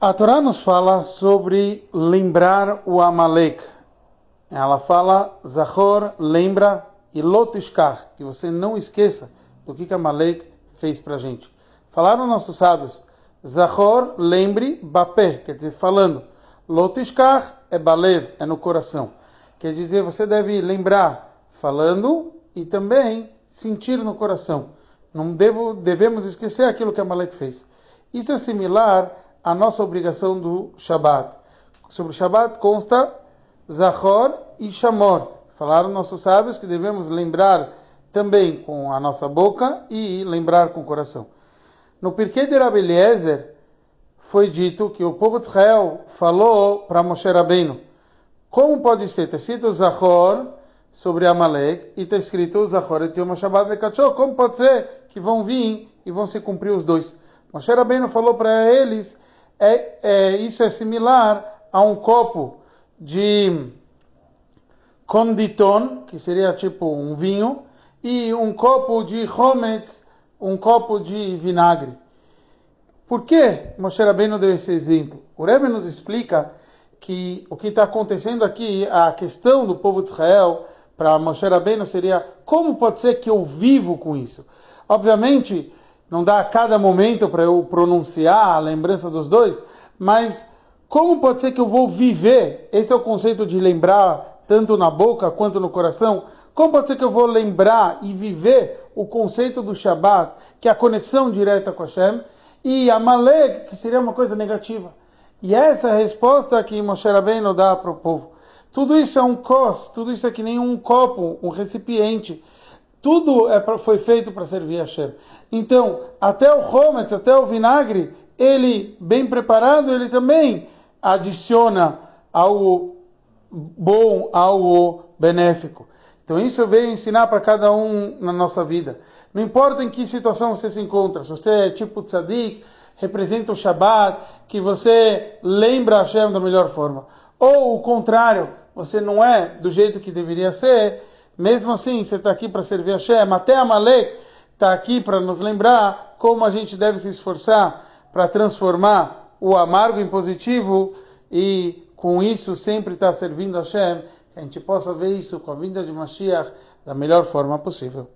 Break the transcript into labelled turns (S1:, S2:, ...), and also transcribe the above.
S1: A Torá nos fala sobre lembrar o Amalek. Ela fala, Zahor, lembra, e Lotishkar, que você não esqueça do que, que Amalek fez para a gente. Falaram nossos sábios, Zahor, lembre, Bapé, quer dizer, falando. Lotishkar é Balev, é no coração. Quer dizer, você deve lembrar falando e também sentir no coração. Não devo, devemos esquecer aquilo que Amalek fez. Isso é similar a nossa obrigação do Shabat. Sobre o Shabat consta Zahor e Shamor. Falaram nossos sábios que devemos lembrar também com a nossa boca e lembrar com o coração. No Pirkei de Rabbi Eliezer foi dito que o povo de Israel falou para Moshe Rabbeinu, como pode ser? Está escrito Zahor sobre Amalek e está escrito Zahor et Yom Shabbat Lekachot. Como pode ser que vão vir e vão se cumprir os dois? Moshe Rabbeinu falou para eles é, é, isso é similar a um copo de conditon, que seria tipo um vinho, e um copo de hometz, um copo de vinagre. Por que Moshe Rabbeinu deu esse exemplo? O Rebbe nos explica que o que está acontecendo aqui, a questão do povo de Israel, para Moshe Rabbeinu seria como pode ser que eu vivo com isso? Obviamente, não dá a cada momento para eu pronunciar a lembrança dos dois, mas como pode ser que eu vou viver? Esse é o conceito de lembrar tanto na boca quanto no coração. Como pode ser que eu vou lembrar e viver o conceito do Shabat, que é a conexão direta com Hashem, e Amalek, que seria uma coisa negativa? E essa é a resposta que Moshe Rabbeinu dá para o povo. Tudo isso é um cos, tudo isso é que nem um copo, um recipiente tudo é, foi feito para servir a Hashem. Então, até o hometz, até o vinagre, ele, bem preparado, ele também adiciona algo bom, algo benéfico. Então, isso eu venho ensinar para cada um na nossa vida. Não importa em que situação você se encontra, se você é tipo tzadik, representa o Shabbat, que você lembra a Hashem da melhor forma. Ou o contrário, você não é do jeito que deveria ser, mesmo assim, você está aqui para servir a Hashem. Até Amalek está aqui para nos lembrar como a gente deve se esforçar para transformar o amargo em positivo e com isso sempre estar tá servindo a Hashem. Que a gente possa ver isso com a vinda de Mashiach da melhor forma possível.